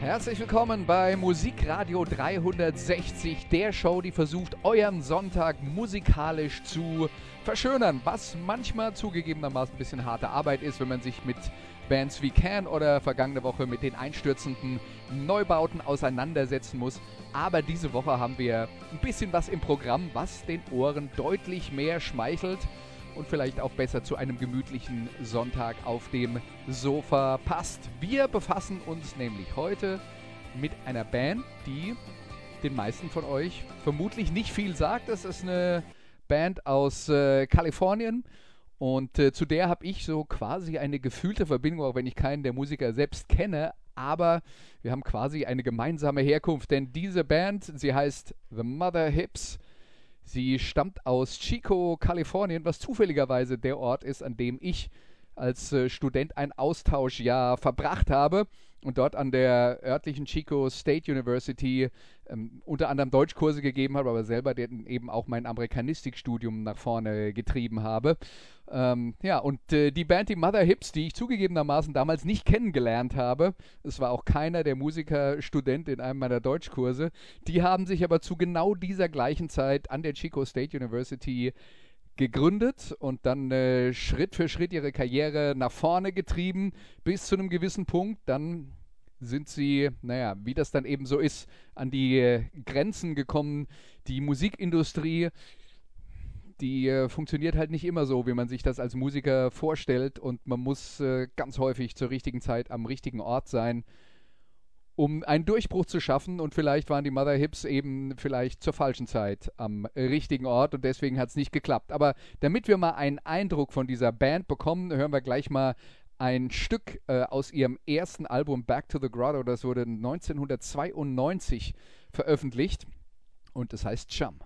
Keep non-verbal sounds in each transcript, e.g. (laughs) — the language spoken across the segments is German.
Herzlich willkommen bei Musikradio 360, der Show, die versucht, euren Sonntag musikalisch zu verschönern, was manchmal zugegebenermaßen ein bisschen harte Arbeit ist, wenn man sich mit Bands wie Can oder vergangene Woche mit den einstürzenden Neubauten auseinandersetzen muss. Aber diese Woche haben wir ein bisschen was im Programm, was den Ohren deutlich mehr schmeichelt und vielleicht auch besser zu einem gemütlichen Sonntag auf dem Sofa passt. Wir befassen uns nämlich heute mit einer Band, die den meisten von euch vermutlich nicht viel sagt. Das ist eine Band aus äh, Kalifornien und äh, zu der habe ich so quasi eine gefühlte Verbindung, auch wenn ich keinen der Musiker selbst kenne. Aber wir haben quasi eine gemeinsame Herkunft, denn diese Band, sie heißt The Mother Hips, Sie stammt aus Chico, Kalifornien, was zufälligerweise der Ort ist, an dem ich als äh, Student ein Austauschjahr verbracht habe und dort an der örtlichen Chico State University ähm, unter anderem Deutschkurse gegeben habe, aber selber eben auch mein Amerikanistikstudium nach vorne getrieben habe. Ähm, ja, und äh, die Band, die Mother Hips, die ich zugegebenermaßen damals nicht kennengelernt habe, es war auch keiner der Musikerstudent in einem meiner Deutschkurse, die haben sich aber zu genau dieser gleichen Zeit an der Chico State University gegründet und dann äh, Schritt für Schritt ihre Karriere nach vorne getrieben bis zu einem gewissen Punkt. Dann sind sie, naja, wie das dann eben so ist, an die äh, Grenzen gekommen. Die Musikindustrie, die äh, funktioniert halt nicht immer so, wie man sich das als Musiker vorstellt und man muss äh, ganz häufig zur richtigen Zeit am richtigen Ort sein um einen Durchbruch zu schaffen. Und vielleicht waren die Mother Hips eben vielleicht zur falschen Zeit am richtigen Ort und deswegen hat es nicht geklappt. Aber damit wir mal einen Eindruck von dieser Band bekommen, hören wir gleich mal ein Stück äh, aus ihrem ersten Album Back to the Grotto. Das wurde 1992 veröffentlicht und es heißt Chum.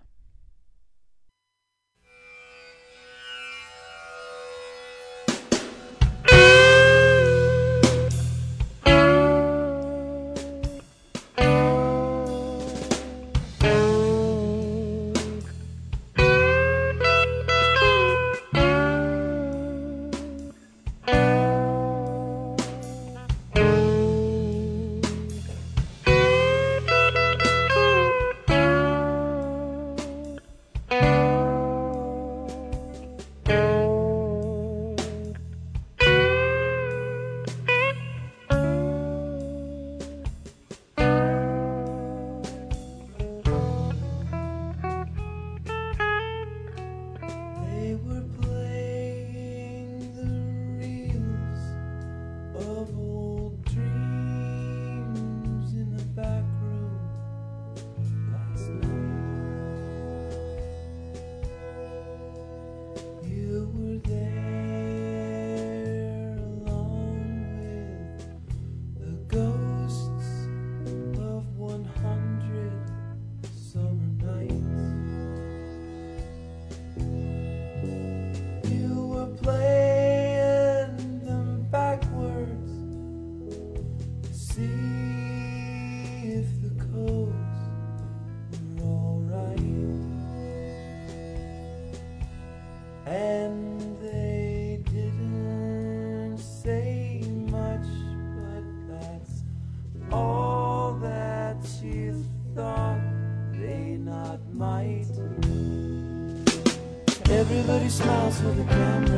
to the camera.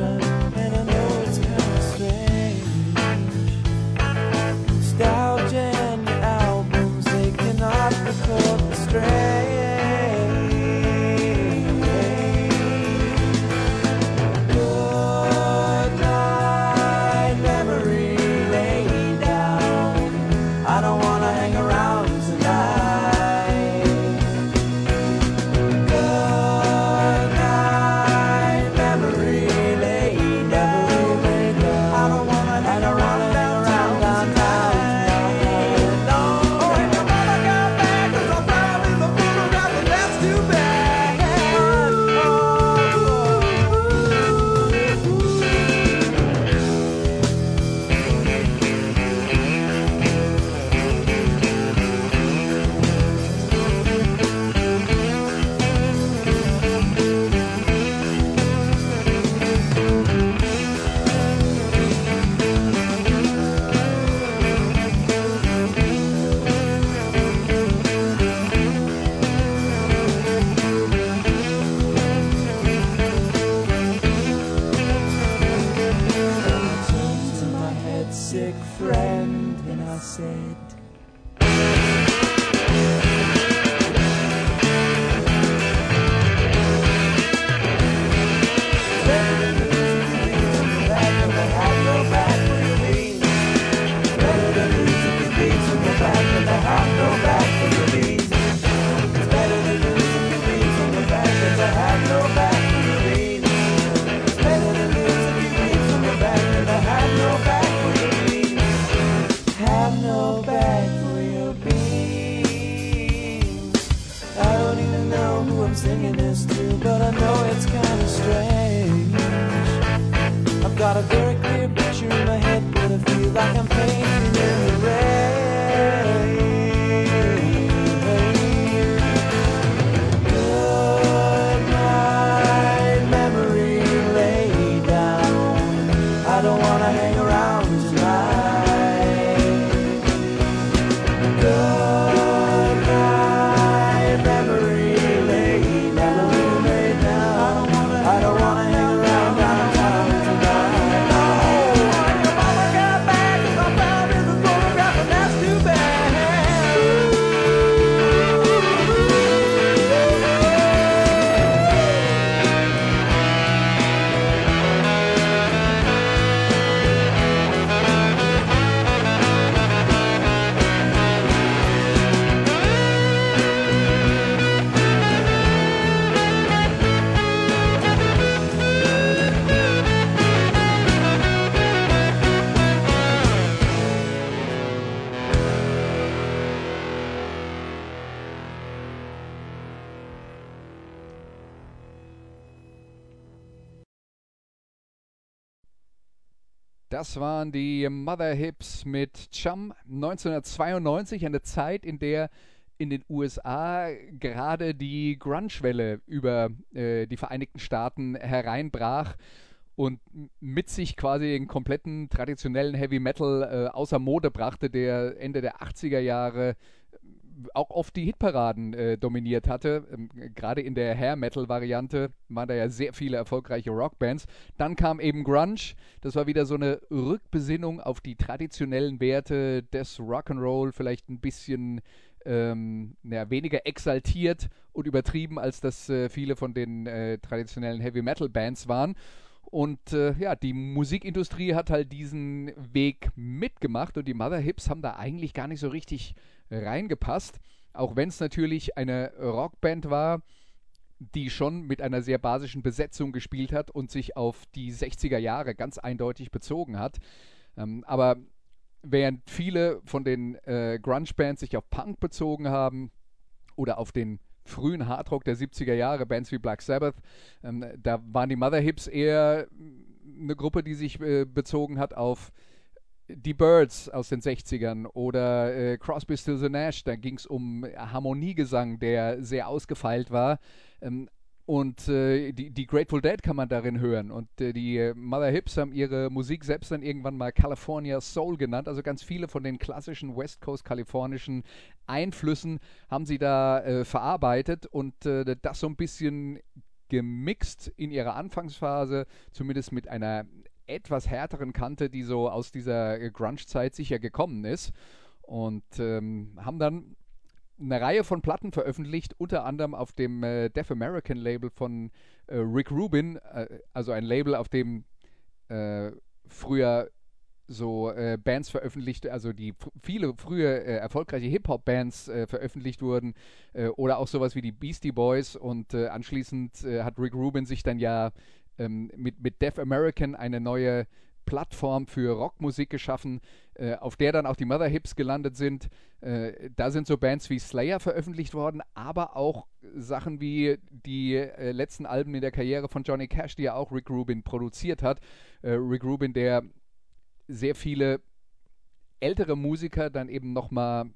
Die Mother Hips mit Chum. 1992, eine Zeit, in der in den USA gerade die Grunge-Welle über äh, die Vereinigten Staaten hereinbrach und mit sich quasi den kompletten traditionellen Heavy Metal äh, außer Mode brachte, der Ende der 80er Jahre auch oft die Hitparaden äh, dominiert hatte. Ähm, Gerade in der Hair Metal Variante waren da ja sehr viele erfolgreiche Rockbands. Dann kam eben Grunge. Das war wieder so eine Rückbesinnung auf die traditionellen Werte des Rock'n'Roll, vielleicht ein bisschen ähm, ja, weniger exaltiert und übertrieben, als das äh, viele von den äh, traditionellen Heavy Metal Bands waren. Und äh, ja, die Musikindustrie hat halt diesen Weg mitgemacht und die Mother Hips haben da eigentlich gar nicht so richtig reingepasst. Auch wenn es natürlich eine Rockband war, die schon mit einer sehr basischen Besetzung gespielt hat und sich auf die 60er Jahre ganz eindeutig bezogen hat. Ähm, aber während viele von den äh, Grunge-Bands sich auf Punk bezogen haben oder auf den frühen Hardrock der 70er Jahre, Bands wie Black Sabbath, ähm, da waren die Mother Hips eher eine Gruppe, die sich äh, bezogen hat auf die Birds aus den 60ern oder äh, Crosby, Stills Nash, da ging es um Harmoniegesang, der sehr ausgefeilt war. Ähm, und äh, die, die Grateful Dead kann man darin hören. Und äh, die äh, Mother Hips haben ihre Musik selbst dann irgendwann mal California Soul genannt. Also ganz viele von den klassischen West Coast kalifornischen Einflüssen haben sie da äh, verarbeitet und äh, das so ein bisschen gemixt in ihrer Anfangsphase, zumindest mit einer etwas härteren Kante, die so aus dieser äh, Grunge-Zeit sicher gekommen ist. Und ähm, haben dann eine Reihe von Platten veröffentlicht, unter anderem auf dem äh, Deaf American Label von äh, Rick Rubin, äh, also ein Label, auf dem äh, früher so äh, Bands veröffentlicht, also die f- viele frühe äh, erfolgreiche Hip-Hop-Bands veröffentlicht wurden oder auch sowas wie die Beastie Boys und anschließend hat Rick Rubin sich dann ja ähm, mit, mit Deaf American eine neue Plattform für Rockmusik geschaffen, äh, auf der dann auch die Mother Hips gelandet sind. Äh, da sind so Bands wie Slayer veröffentlicht worden, aber auch Sachen wie die äh, letzten Alben in der Karriere von Johnny Cash, die ja auch Rick Rubin produziert hat. Äh, Rick Rubin, der sehr viele ältere Musiker dann eben nochmal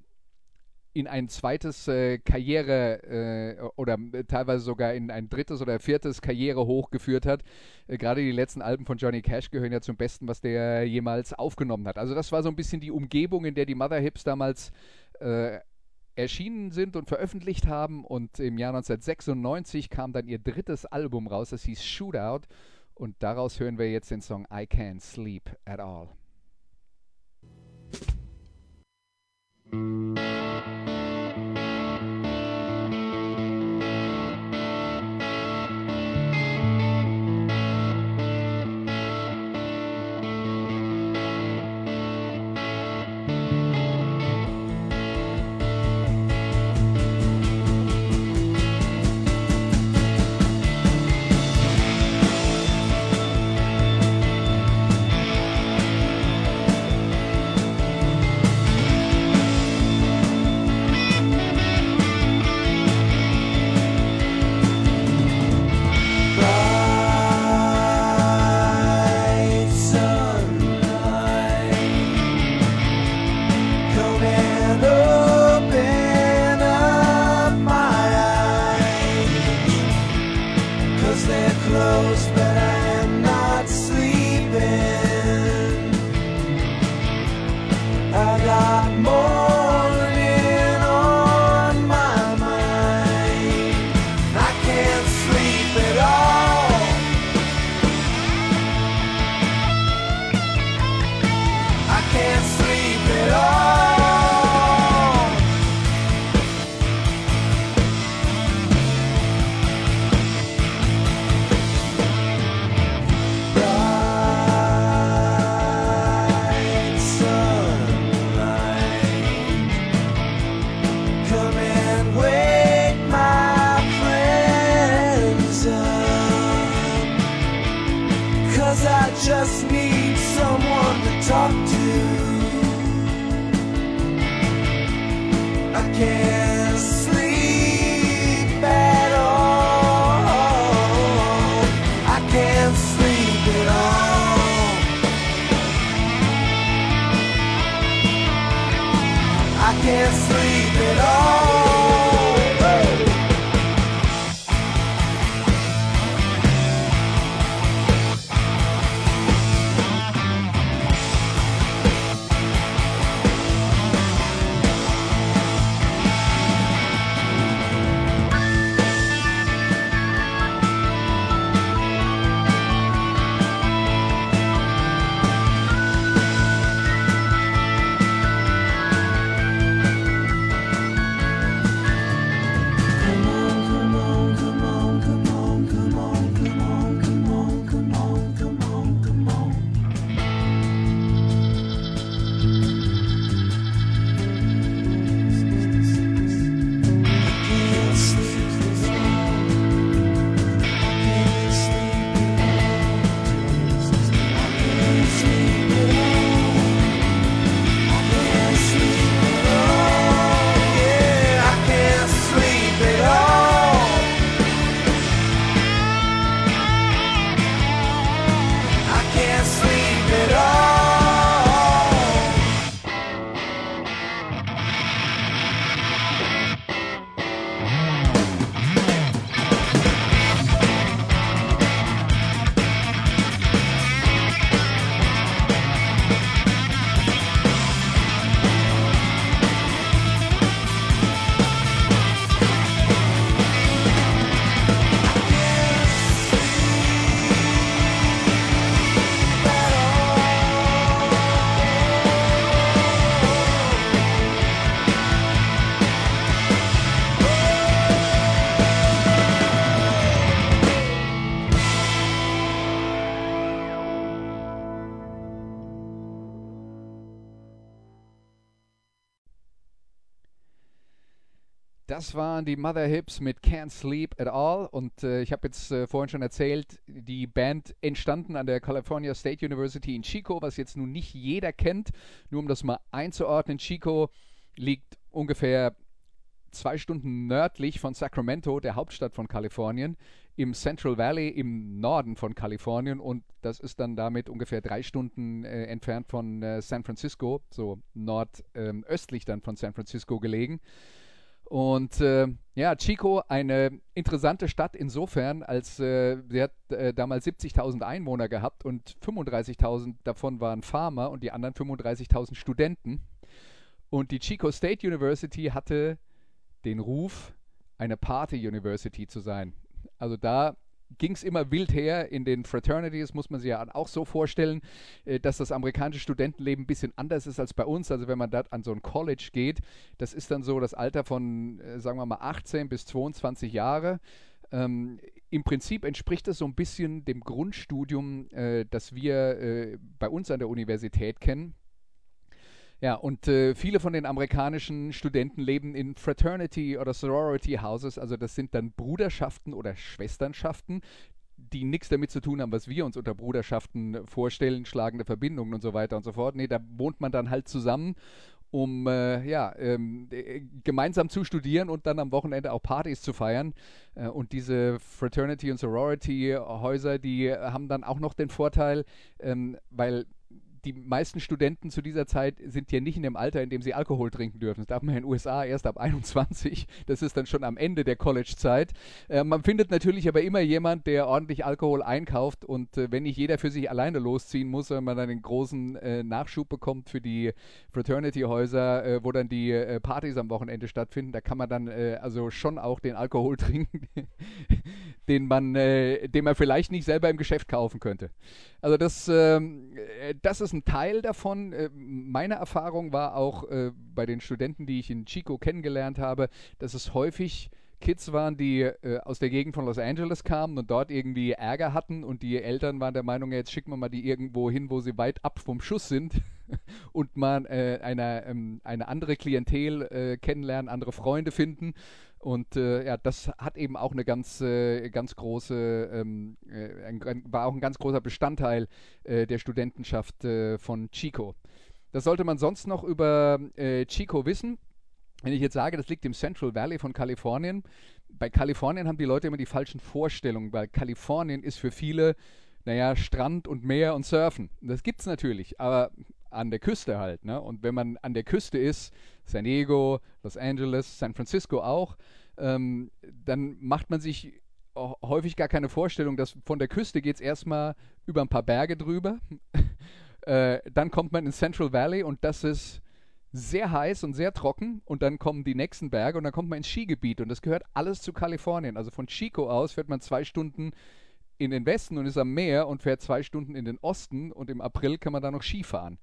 in ein zweites äh, Karriere äh, oder teilweise sogar in ein drittes oder viertes Karriere hochgeführt hat. Äh, Gerade die letzten Alben von Johnny Cash gehören ja zum Besten, was der jemals aufgenommen hat. Also das war so ein bisschen die Umgebung, in der die Mother Hips damals äh, erschienen sind und veröffentlicht haben. Und im Jahr 1996 kam dann ihr drittes Album raus, das hieß Shootout. Und daraus hören wir jetzt den Song I Can't Sleep at All. Das waren die Mother Hips mit Can't Sleep at All. Und äh, ich habe jetzt äh, vorhin schon erzählt, die Band entstanden an der California State University in Chico, was jetzt nun nicht jeder kennt. Nur um das mal einzuordnen, Chico liegt ungefähr zwei Stunden nördlich von Sacramento, der Hauptstadt von Kalifornien, im Central Valley im Norden von Kalifornien und das ist dann damit ungefähr drei Stunden äh, entfernt von äh, San Francisco, so nordöstlich dann von San Francisco gelegen. Und äh, ja, Chico, eine interessante Stadt insofern, als äh, sie hat äh, damals 70.000 Einwohner gehabt und 35.000 davon waren Farmer und die anderen 35.000 Studenten. Und die Chico State University hatte den Ruf, eine Party University zu sein. Also da ging es immer wild her in den Fraternities, muss man sich ja auch so vorstellen, äh, dass das amerikanische Studentenleben ein bisschen anders ist als bei uns. Also wenn man da an so ein College geht, das ist dann so das Alter von, äh, sagen wir mal, 18 bis 22 Jahre. Ähm, Im Prinzip entspricht das so ein bisschen dem Grundstudium, äh, das wir äh, bei uns an der Universität kennen. Ja, und äh, viele von den amerikanischen Studenten leben in Fraternity oder Sorority Houses, also das sind dann Bruderschaften oder Schwesternschaften, die nichts damit zu tun haben, was wir uns unter Bruderschaften vorstellen, schlagende Verbindungen und so weiter und so fort. Nee, da wohnt man dann halt zusammen, um äh, ja, ähm, äh, gemeinsam zu studieren und dann am Wochenende auch Partys zu feiern. Äh, und diese Fraternity und Sorority Häuser, die haben dann auch noch den Vorteil, ähm, weil die meisten Studenten zu dieser Zeit sind ja nicht in dem Alter, in dem sie Alkohol trinken dürfen. Das darf man in den USA erst ab 21. Das ist dann schon am Ende der College-Zeit. Äh, man findet natürlich aber immer jemand, der ordentlich Alkohol einkauft und äh, wenn nicht jeder für sich alleine losziehen muss, wenn man dann einen großen äh, Nachschub bekommt für die Fraternity-Häuser, äh, wo dann die äh, Partys am Wochenende stattfinden, da kann man dann äh, also schon auch den Alkohol (laughs) trinken, den man, den man vielleicht nicht selber im Geschäft kaufen könnte. Also das, ähm, das ist ein Teil davon. meine Erfahrung war auch bei den Studenten, die ich in Chico kennengelernt habe, dass es häufig Kids waren, die äh, aus der Gegend von Los Angeles kamen und dort irgendwie Ärger hatten und die Eltern waren der Meinung, jetzt schicken wir mal die irgendwo hin, wo sie weit ab vom Schuss sind (laughs) und mal äh, eine, ähm, eine andere Klientel äh, kennenlernen, andere Freunde finden. Und äh, ja, das hat eben auch eine ganz, äh, ganz große, ähm, äh, ein, war auch ein ganz großer Bestandteil der Studentenschaft von Chico. Das sollte man sonst noch über Chico wissen. Wenn ich jetzt sage, das liegt im Central Valley von Kalifornien, bei Kalifornien haben die Leute immer die falschen Vorstellungen, weil Kalifornien ist für viele, naja, Strand und Meer und Surfen. Das gibt es natürlich, aber an der Küste halt. Ne? Und wenn man an der Küste ist, San Diego, Los Angeles, San Francisco auch, ähm, dann macht man sich häufig gar keine Vorstellung, dass von der Küste geht es erstmal über ein paar Berge drüber. (laughs) äh, dann kommt man in Central Valley und das ist sehr heiß und sehr trocken und dann kommen die nächsten Berge und dann kommt man ins Skigebiet und das gehört alles zu Kalifornien. Also von Chico aus fährt man zwei Stunden in den Westen und ist am Meer und fährt zwei Stunden in den Osten und im April kann man da noch Skifahren.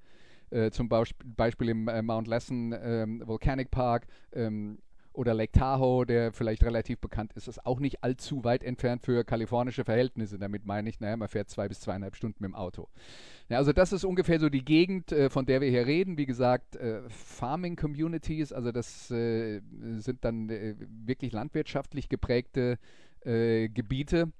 Äh, zum Beispiel im äh, Mount Lassen ähm, Volcanic Park ähm, oder Lake Tahoe, der vielleicht relativ bekannt ist, ist auch nicht allzu weit entfernt für kalifornische Verhältnisse. Damit meine ich, naja, man fährt zwei bis zweieinhalb Stunden mit dem Auto. Ja, also das ist ungefähr so die Gegend, äh, von der wir hier reden. Wie gesagt, äh, Farming Communities, also das äh, sind dann äh, wirklich landwirtschaftlich geprägte äh, Gebiete.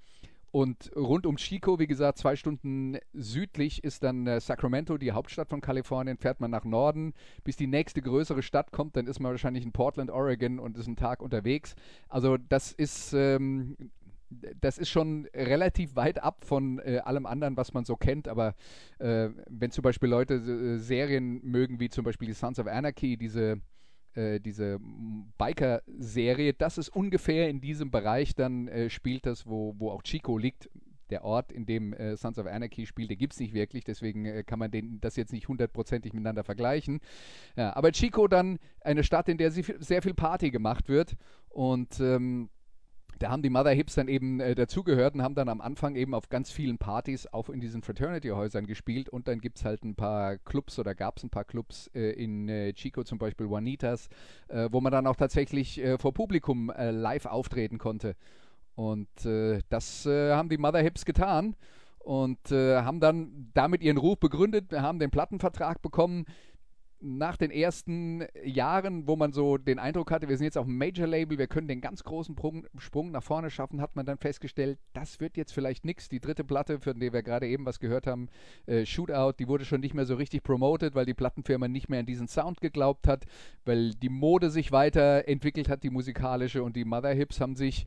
Und rund um Chico, wie gesagt, zwei Stunden südlich ist dann äh, Sacramento, die Hauptstadt von Kalifornien. Fährt man nach Norden, bis die nächste größere Stadt kommt, dann ist man wahrscheinlich in Portland, Oregon und ist einen Tag unterwegs. Also das ist ähm, das ist schon relativ weit ab von äh, allem anderen, was man so kennt. Aber äh, wenn zum Beispiel Leute äh, Serien mögen, wie zum Beispiel die Sons of Anarchy, diese äh, diese Biker-Serie, das ist ungefähr in diesem Bereich dann äh, spielt das, wo, wo auch Chico liegt. Der Ort, in dem äh, Sons of Anarchy spielt, den gibt es nicht wirklich, deswegen äh, kann man den, das jetzt nicht hundertprozentig miteinander vergleichen. Ja, aber Chico dann eine Stadt, in der sehr viel Party gemacht wird und ähm, da haben die Mother Hips dann eben äh, dazugehört und haben dann am Anfang eben auf ganz vielen Partys auch in diesen Fraternity-Häusern gespielt und dann gibt es halt ein paar Clubs oder gab es ein paar Clubs äh, in äh, Chico, zum Beispiel Juanitas, äh, wo man dann auch tatsächlich äh, vor Publikum äh, live auftreten konnte. Und das haben die Mother Hips getan und haben dann damit ihren Ruf begründet, haben den Plattenvertrag bekommen, nach den ersten Jahren, wo man so den Eindruck hatte, wir sind jetzt auf dem Major-Label, wir können den ganz großen Sprung nach vorne schaffen, hat man dann festgestellt, das wird jetzt vielleicht nichts. Die dritte Platte, für die wir gerade eben was gehört haben, äh, Shootout, die wurde schon nicht mehr so richtig promoted, weil die Plattenfirma nicht mehr an diesen Sound geglaubt hat, weil die Mode sich weiterentwickelt hat, die musikalische, und die Mother Hips haben sich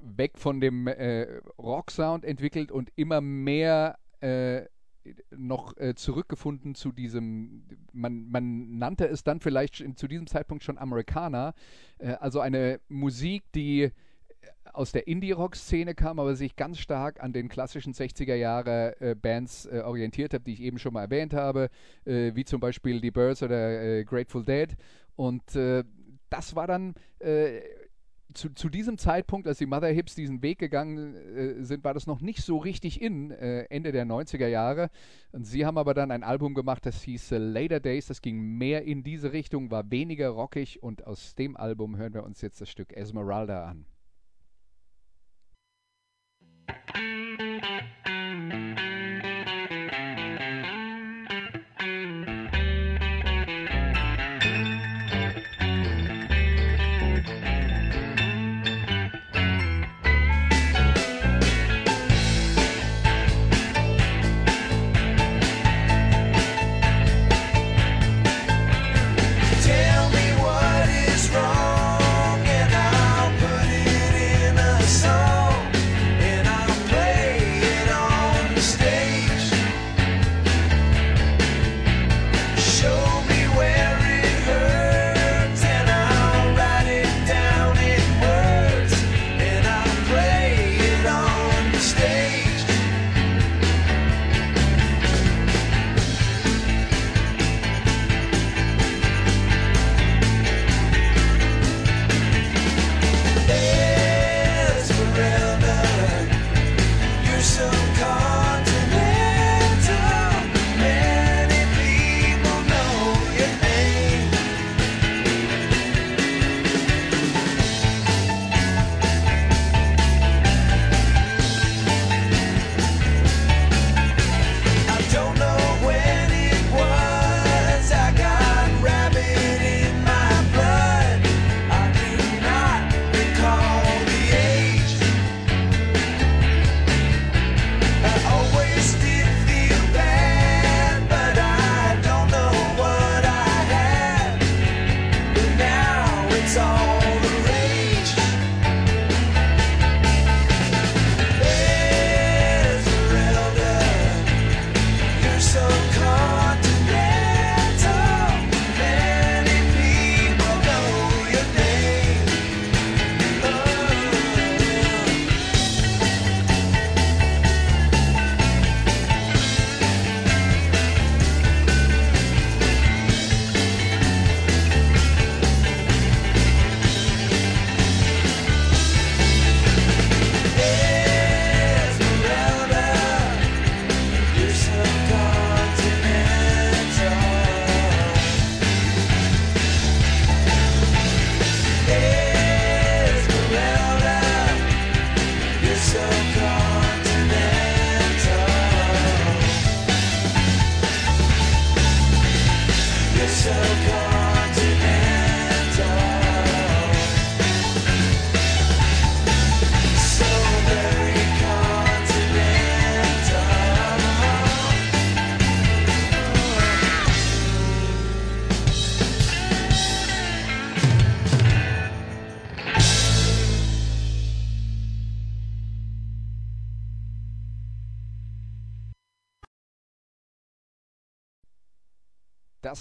weg von dem äh, Rock-Sound entwickelt und immer mehr äh, noch äh, zurückgefunden zu diesem, man, man nannte es dann vielleicht in, zu diesem Zeitpunkt schon Amerikaner, äh, also eine Musik, die äh, aus der Indie-Rock-Szene kam, aber sich ganz stark an den klassischen 60er-Jahre-Bands äh, äh, orientiert hat, die ich eben schon mal erwähnt habe, äh, wie zum Beispiel die Birds oder Grateful Dead. Und das war dann zu, zu, diesem Zeitpunkt, als die Mother Hips diesen Weg gegangen äh, sind, war das noch nicht so richtig in, äh, Ende der 90er Jahre. Und sie haben aber dann ein Album gemacht, das hieß äh, Later Days, das ging mehr in diese Richtung, war weniger rockig und aus dem Album hören wir uns jetzt das Stück Esmeralda an.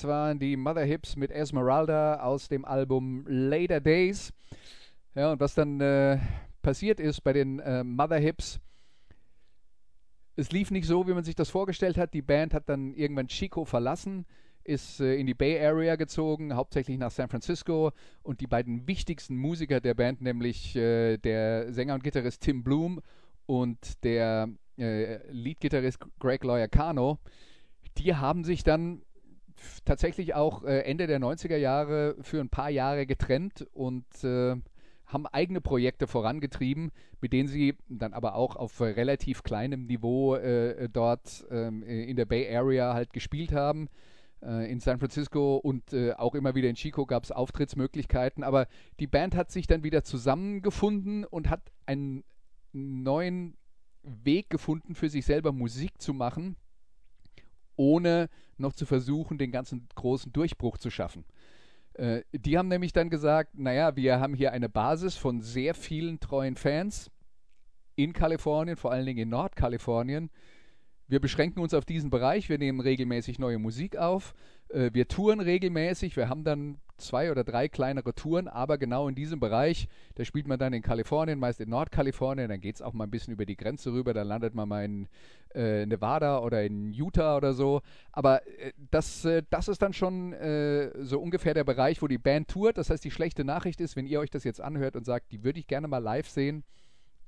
Waren die Mother Hips mit Esmeralda aus dem Album Later Days. Ja, und was dann äh, passiert ist bei den äh, Mother Hips, es lief nicht so, wie man sich das vorgestellt hat. Die Band hat dann irgendwann Chico verlassen, ist äh, in die Bay Area gezogen, hauptsächlich nach San Francisco. Und die beiden wichtigsten Musiker der Band, nämlich äh, der Sänger und Gitarrist Tim Bloom und der äh, Leadgitarrist Greg Loyacano, die haben sich dann tatsächlich auch äh, Ende der 90er Jahre für ein paar Jahre getrennt und äh, haben eigene Projekte vorangetrieben, mit denen sie dann aber auch auf relativ kleinem Niveau äh, dort ähm, in der Bay Area halt gespielt haben. Äh, in San Francisco und äh, auch immer wieder in Chico gab es Auftrittsmöglichkeiten, aber die Band hat sich dann wieder zusammengefunden und hat einen neuen Weg gefunden, für sich selber Musik zu machen, ohne noch zu versuchen, den ganzen großen Durchbruch zu schaffen. Äh, die haben nämlich dann gesagt, naja, wir haben hier eine Basis von sehr vielen treuen Fans in Kalifornien, vor allen Dingen in Nordkalifornien. Wir beschränken uns auf diesen Bereich, wir nehmen regelmäßig neue Musik auf, äh, wir touren regelmäßig, wir haben dann zwei oder drei kleinere Touren, aber genau in diesem Bereich, da spielt man dann in Kalifornien, meist in Nordkalifornien, dann geht es auch mal ein bisschen über die Grenze rüber, dann landet man mal in äh, Nevada oder in Utah oder so. Aber äh, das, äh, das ist dann schon äh, so ungefähr der Bereich, wo die Band tourt. Das heißt, die schlechte Nachricht ist, wenn ihr euch das jetzt anhört und sagt, die würde ich gerne mal live sehen,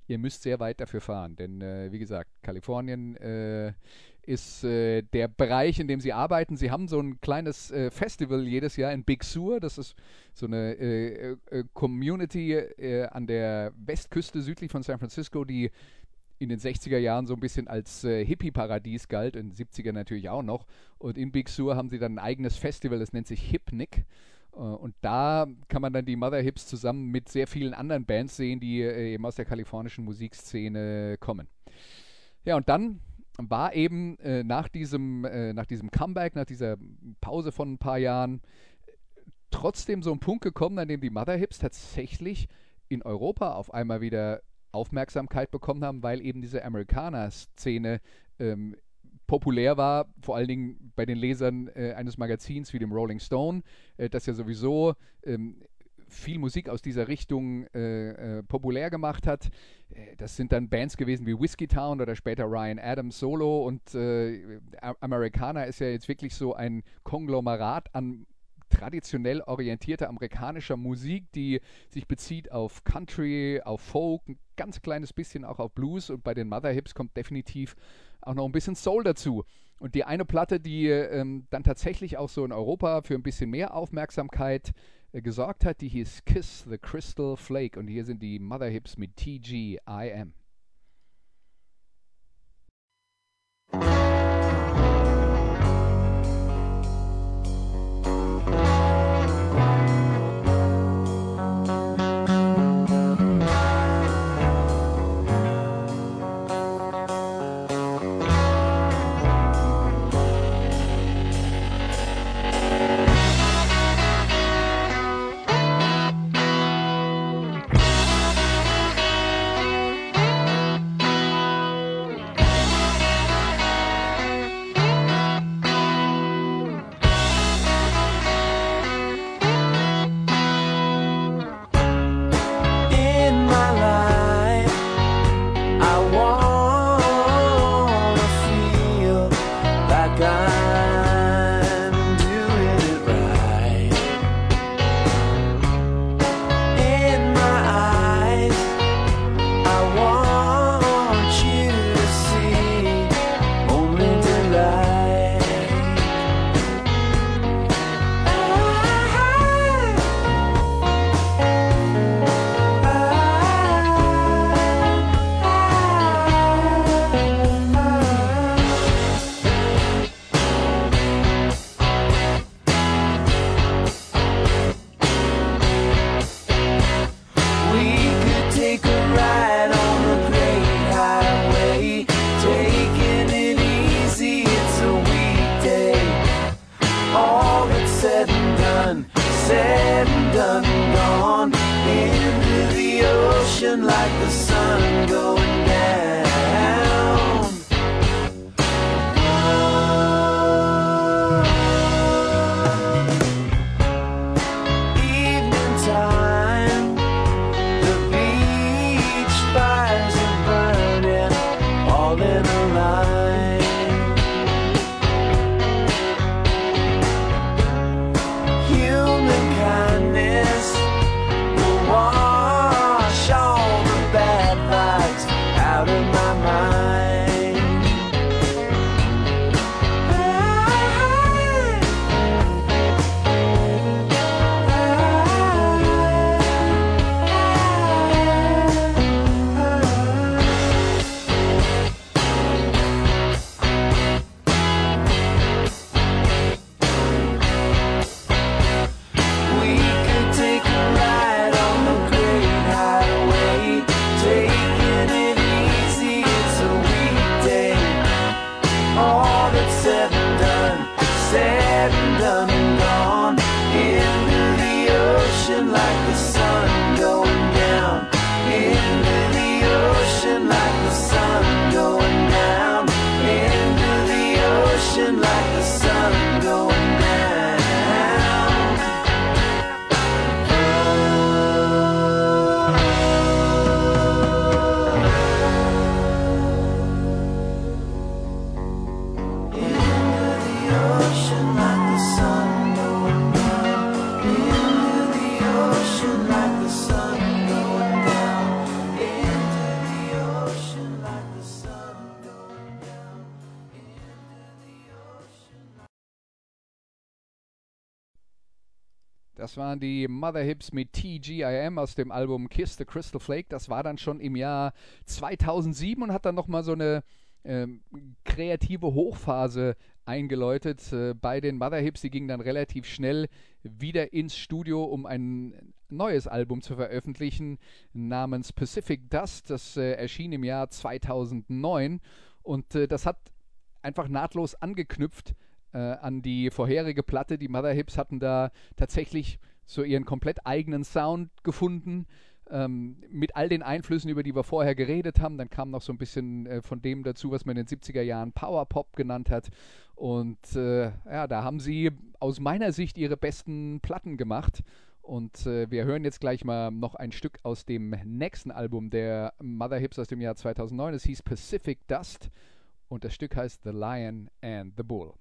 ihr müsst sehr weit dafür fahren. Denn äh, wie gesagt, Kalifornien äh, ist äh, der Bereich, in dem sie arbeiten. Sie haben so ein kleines äh, Festival jedes Jahr in Big Sur. Das ist so eine äh, äh Community äh, an der Westküste südlich von San Francisco, die in den 60er Jahren so ein bisschen als äh, Hippie-Paradies galt, in den 70er natürlich auch noch. Und in Big Sur haben sie dann ein eigenes Festival, das nennt sich Hipnik. und da kann man dann die Mother Hips zusammen mit sehr vielen anderen Bands sehen, die eben aus der kalifornischen Musikszene kommen. Ja, und dann war eben äh, nach, diesem, äh, nach diesem Comeback, nach dieser Pause von ein paar Jahren, trotzdem so ein Punkt gekommen, an dem die Mother Hips tatsächlich in Europa auf einmal wieder Aufmerksamkeit bekommen haben, weil eben diese Amerikaner-Szene ähm, populär war, vor allen Dingen bei den Lesern äh, eines Magazins wie dem Rolling Stone, äh, das ja sowieso ähm, viel Musik aus dieser Richtung äh, äh, populär gemacht hat. Äh, das sind dann Bands gewesen wie Whiskey Town oder später Ryan Adams Solo und äh, Americana ist ja jetzt wirklich so ein Konglomerat an traditionell orientierter amerikanischer Musik, die sich bezieht auf Country, auf Folk, ein ganz kleines bisschen auch auf Blues und bei den Mother Hips kommt definitiv auch noch ein bisschen Soul dazu. Und die eine Platte, die ähm, dann tatsächlich auch so in Europa für ein bisschen mehr Aufmerksamkeit äh, gesorgt hat, die hieß Kiss the Crystal Flake. Und hier sind die Mother Hips mit TGIM. Das waren die Mother Hips mit TGIM aus dem Album Kiss the Crystal Flake. Das war dann schon im Jahr 2007 und hat dann nochmal so eine ähm, kreative Hochphase eingeläutet äh, bei den Mother Hips. Die gingen dann relativ schnell wieder ins Studio, um ein neues Album zu veröffentlichen namens Pacific Dust. Das äh, erschien im Jahr 2009 und äh, das hat einfach nahtlos angeknüpft äh, an die vorherige Platte. Die Mother Hips hatten da tatsächlich so ihren komplett eigenen Sound gefunden. Ähm, mit all den Einflüssen, über die wir vorher geredet haben. Dann kam noch so ein bisschen äh, von dem dazu, was man in den 70er Jahren Power Pop genannt hat. Und äh, ja, da haben sie aus meiner Sicht ihre besten Platten gemacht. Und äh, wir hören jetzt gleich mal noch ein Stück aus dem nächsten Album der Mother Hips aus dem Jahr 2009. Es hieß Pacific Dust und das Stück heißt The Lion and the Bull.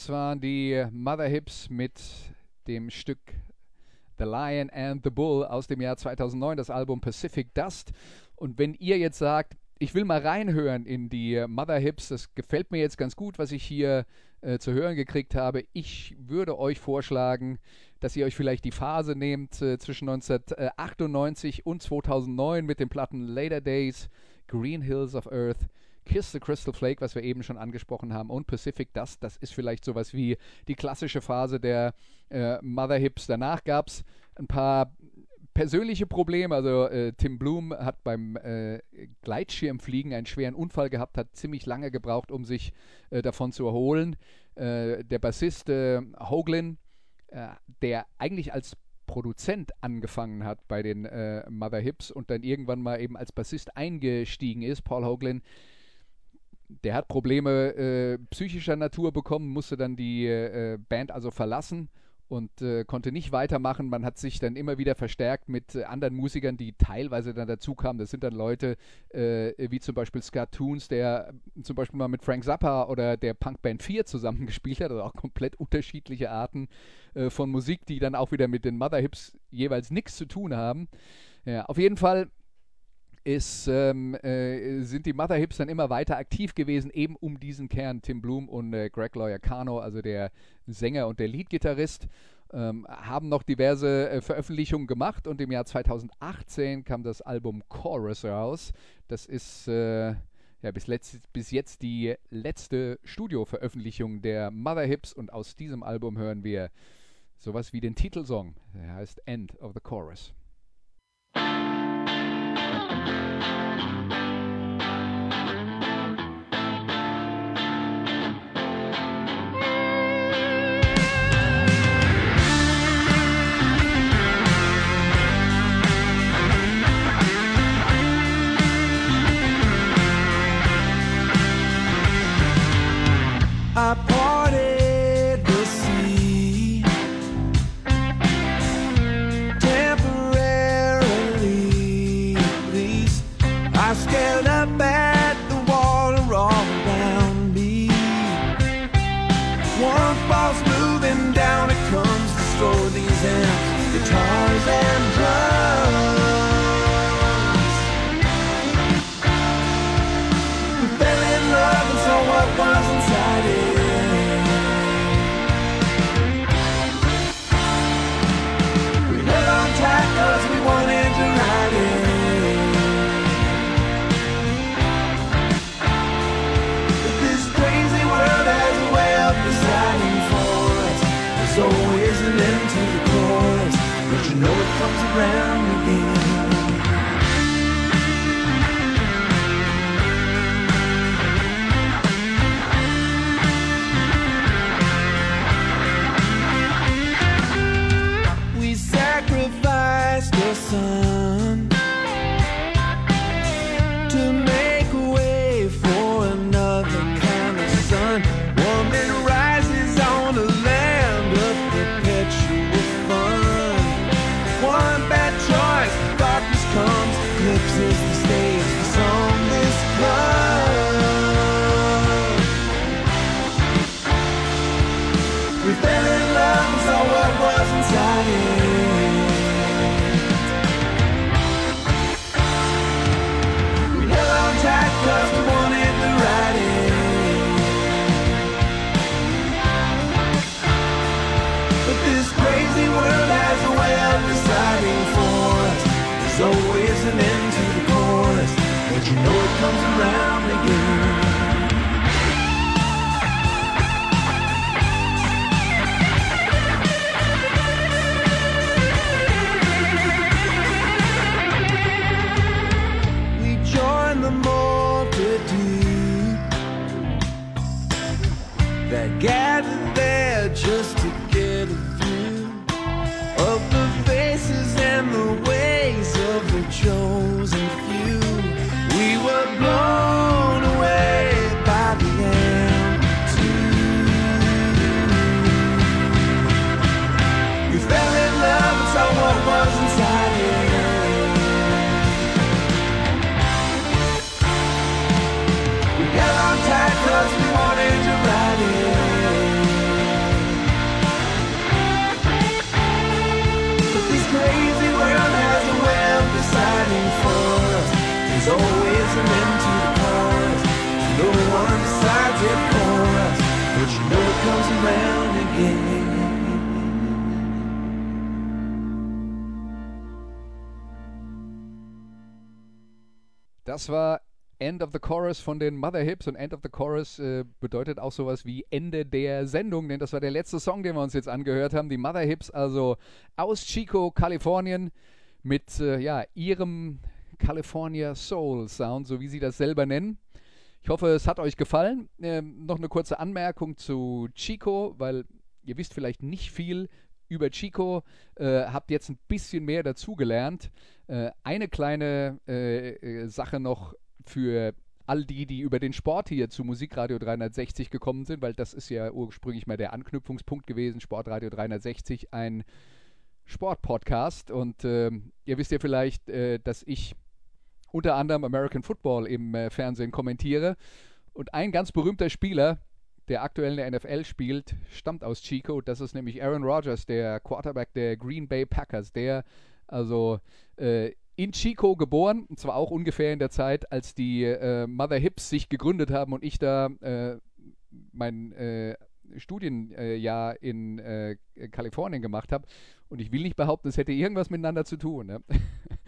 Das waren die Mother Hips mit dem Stück The Lion and the Bull aus dem Jahr 2009, das Album Pacific Dust. Und wenn ihr jetzt sagt, ich will mal reinhören in die Mother Hips, das gefällt mir jetzt ganz gut, was ich hier äh, zu hören gekriegt habe. Ich würde euch vorschlagen, dass ihr euch vielleicht die Phase nehmt äh, zwischen 1998 und 2009 mit den Platten Later Days, Green Hills of Earth, Kiss the Crystal Flake, was wir eben schon angesprochen haben, und Pacific Dust. Das ist vielleicht sowas wie die klassische Phase der äh, Mother Hips. Danach gab es ein paar persönliche Probleme. Also äh, Tim Bloom hat beim äh, Gleitschirmfliegen einen schweren Unfall gehabt, hat ziemlich lange gebraucht, um sich äh, davon zu erholen. Äh, der Bassist äh, Hoagland, äh, der eigentlich als Produzent angefangen hat bei den Mother Hips und dann irgendwann mal eben als Bassist eingestiegen ist, Paul Hoagland, der hat Probleme äh, psychischer Natur bekommen, musste dann die äh, Band also verlassen und äh, konnte nicht weitermachen. Man hat sich dann immer wieder verstärkt mit äh, anderen Musikern, die teilweise dann dazu kamen. Das sind dann Leute äh, wie zum Beispiel Toons, der äh, zum Beispiel mal mit Frank Zappa oder der Punkband 4 zusammengespielt hat. Also auch komplett unterschiedliche Arten von Musik, die dann auch wieder mit den Mother Hips jeweils nichts zu tun haben. Ja, auf jeden Fall ist, ähm, äh, sind die Mother Hips dann immer weiter aktiv gewesen, eben um diesen Kern, Tim Bloom und äh, Greg Loyacano, also der Sänger und der Leadgitarrist, ähm, haben noch diverse äh, Veröffentlichungen gemacht und im Jahr 2018 kam das Album Chorus raus. Das ist äh, ja, bis, letzt, bis jetzt die letzte Studioveröffentlichung der Mother Hips und aus diesem Album hören wir sowas wie den Titelsong. Der heißt End of the Chorus. I scaled up at around again. We sacrificed the sun We fell in love and saw what was inside it. We held on tight 'cause we wanted to ride. But this crazy world has a way of deciding for us. There's always an end to the chorus, but you know it comes around again. This crazy world has a way of deciding for us. There's always an end to the chorus. No one decides it for us, but you know it comes around again. Das war End of the Chorus von den Mother Hips und End of the Chorus äh, bedeutet auch sowas wie Ende der Sendung, denn das war der letzte Song, den wir uns jetzt angehört haben. Die Mother Hips, also aus Chico, Kalifornien, mit äh, ja, ihrem California Soul Sound, so wie sie das selber nennen. Ich hoffe, es hat euch gefallen. Ähm, noch eine kurze Anmerkung zu Chico, weil ihr wisst vielleicht nicht viel über Chico, äh, habt jetzt ein bisschen mehr dazugelernt. Äh, eine kleine äh, äh, Sache noch für all die, die über den Sport hier zu Musikradio 360 gekommen sind, weil das ist ja ursprünglich mal der Anknüpfungspunkt gewesen, Sportradio 360, ein Sportpodcast. Und äh, ihr wisst ja vielleicht, äh, dass ich unter anderem American Football im äh, Fernsehen kommentiere. Und ein ganz berühmter Spieler, der aktuell in der NFL spielt, stammt aus Chico. Das ist nämlich Aaron Rodgers, der Quarterback der Green Bay Packers, der also äh, in Chico geboren, und zwar auch ungefähr in der Zeit, als die äh, Mother Hips sich gegründet haben und ich da äh, mein äh, Studienjahr in äh, Kalifornien gemacht habe. Und ich will nicht behaupten, es hätte irgendwas miteinander zu tun. Ne? (laughs)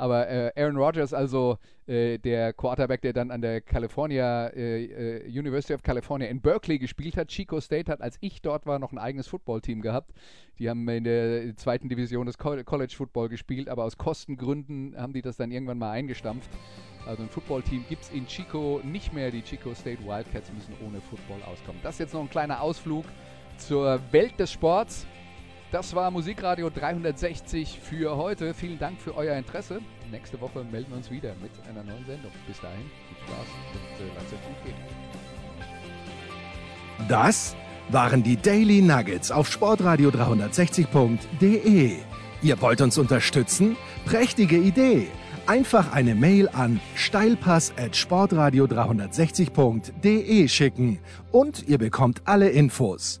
Aber äh, Aaron Rodgers, also äh, der Quarterback, der dann an der California äh, äh, University of California in Berkeley gespielt hat, Chico State hat, als ich dort war, noch ein eigenes Footballteam gehabt. Die haben in der zweiten Division des College Football gespielt, aber aus Kostengründen haben die das dann irgendwann mal eingestampft. Also ein Footballteam gibt es in Chico nicht mehr. Die Chico State Wildcats müssen ohne Football auskommen. Das ist jetzt noch ein kleiner Ausflug zur Welt des Sports. Das war Musikradio 360 für heute. Vielen Dank für euer Interesse. Nächste Woche melden wir uns wieder mit einer neuen Sendung. Bis dahin, viel Spaß und äh, lasst euch gut gehen. Das waren die Daily Nuggets auf sportradio 360.de. Ihr wollt uns unterstützen? Prächtige Idee! Einfach eine Mail an steilpass at sportradio 360.de schicken und ihr bekommt alle Infos.